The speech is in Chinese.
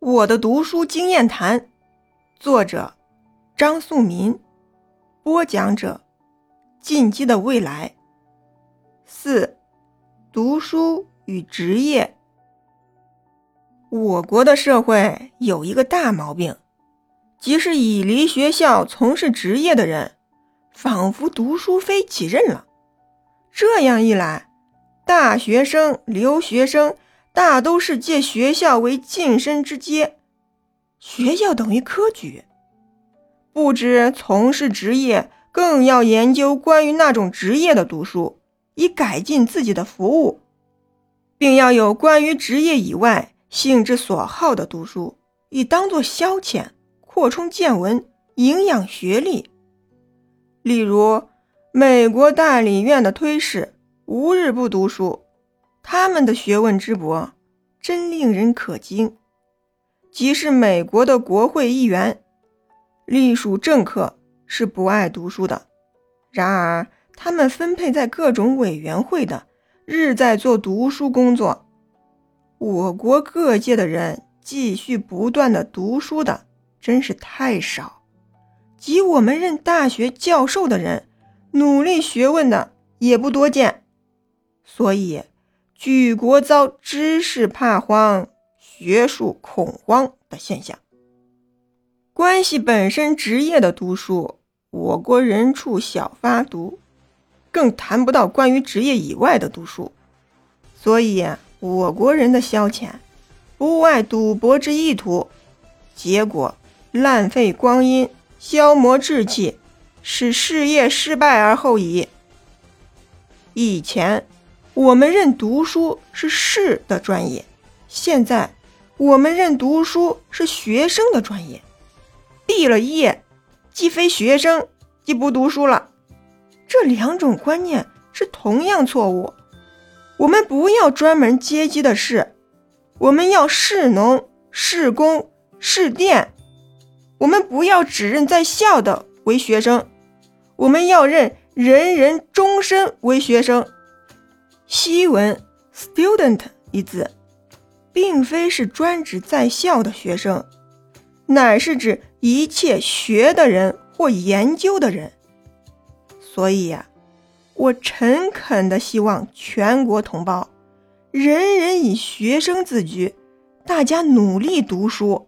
我的读书经验谈，作者张素民，播讲者进击的未来。四、读书与职业。我国的社会有一个大毛病，即是已离学校从事职业的人，仿佛读书非己任了。这样一来，大学生、留学生大都是借学校为晋升之阶，学校等于科举，不知从事职业，更要研究关于那种职业的读书，以改进自己的服务，并要有关于职业以外兴致所好的读书，以当作消遣，扩充见闻，营养学历。例如。美国大理院的推事无日不读书，他们的学问之博真令人可惊。即是美国的国会议员，隶属政客是不爱读书的，然而他们分配在各种委员会的，日在做读书工作。我国各界的人继续不断的读书的真是太少，即我们任大学教授的人。努力学问的也不多见，所以举国遭知识怕荒、学术恐慌的现象。关系本身职业的读书，我国人处小发读，更谈不到关于职业以外的读书。所以，我国人的消遣不外赌博之意图，结果浪费光阴，消磨志气。使事业失败而后已。以前我们认读书是士的专业，现在我们认读书是学生的专业。毕了业，既非学生，既不读书了。这两种观念是同样错误。我们不要专门阶级的士，我们要士农、士工、士电。我们不要只认在校的为学生。我们要认人人终身为学生。西文 “student” 一字，并非是专指在校的学生，乃是指一切学的人或研究的人。所以呀，我诚恳的希望全国同胞，人人以学生自居，大家努力读书。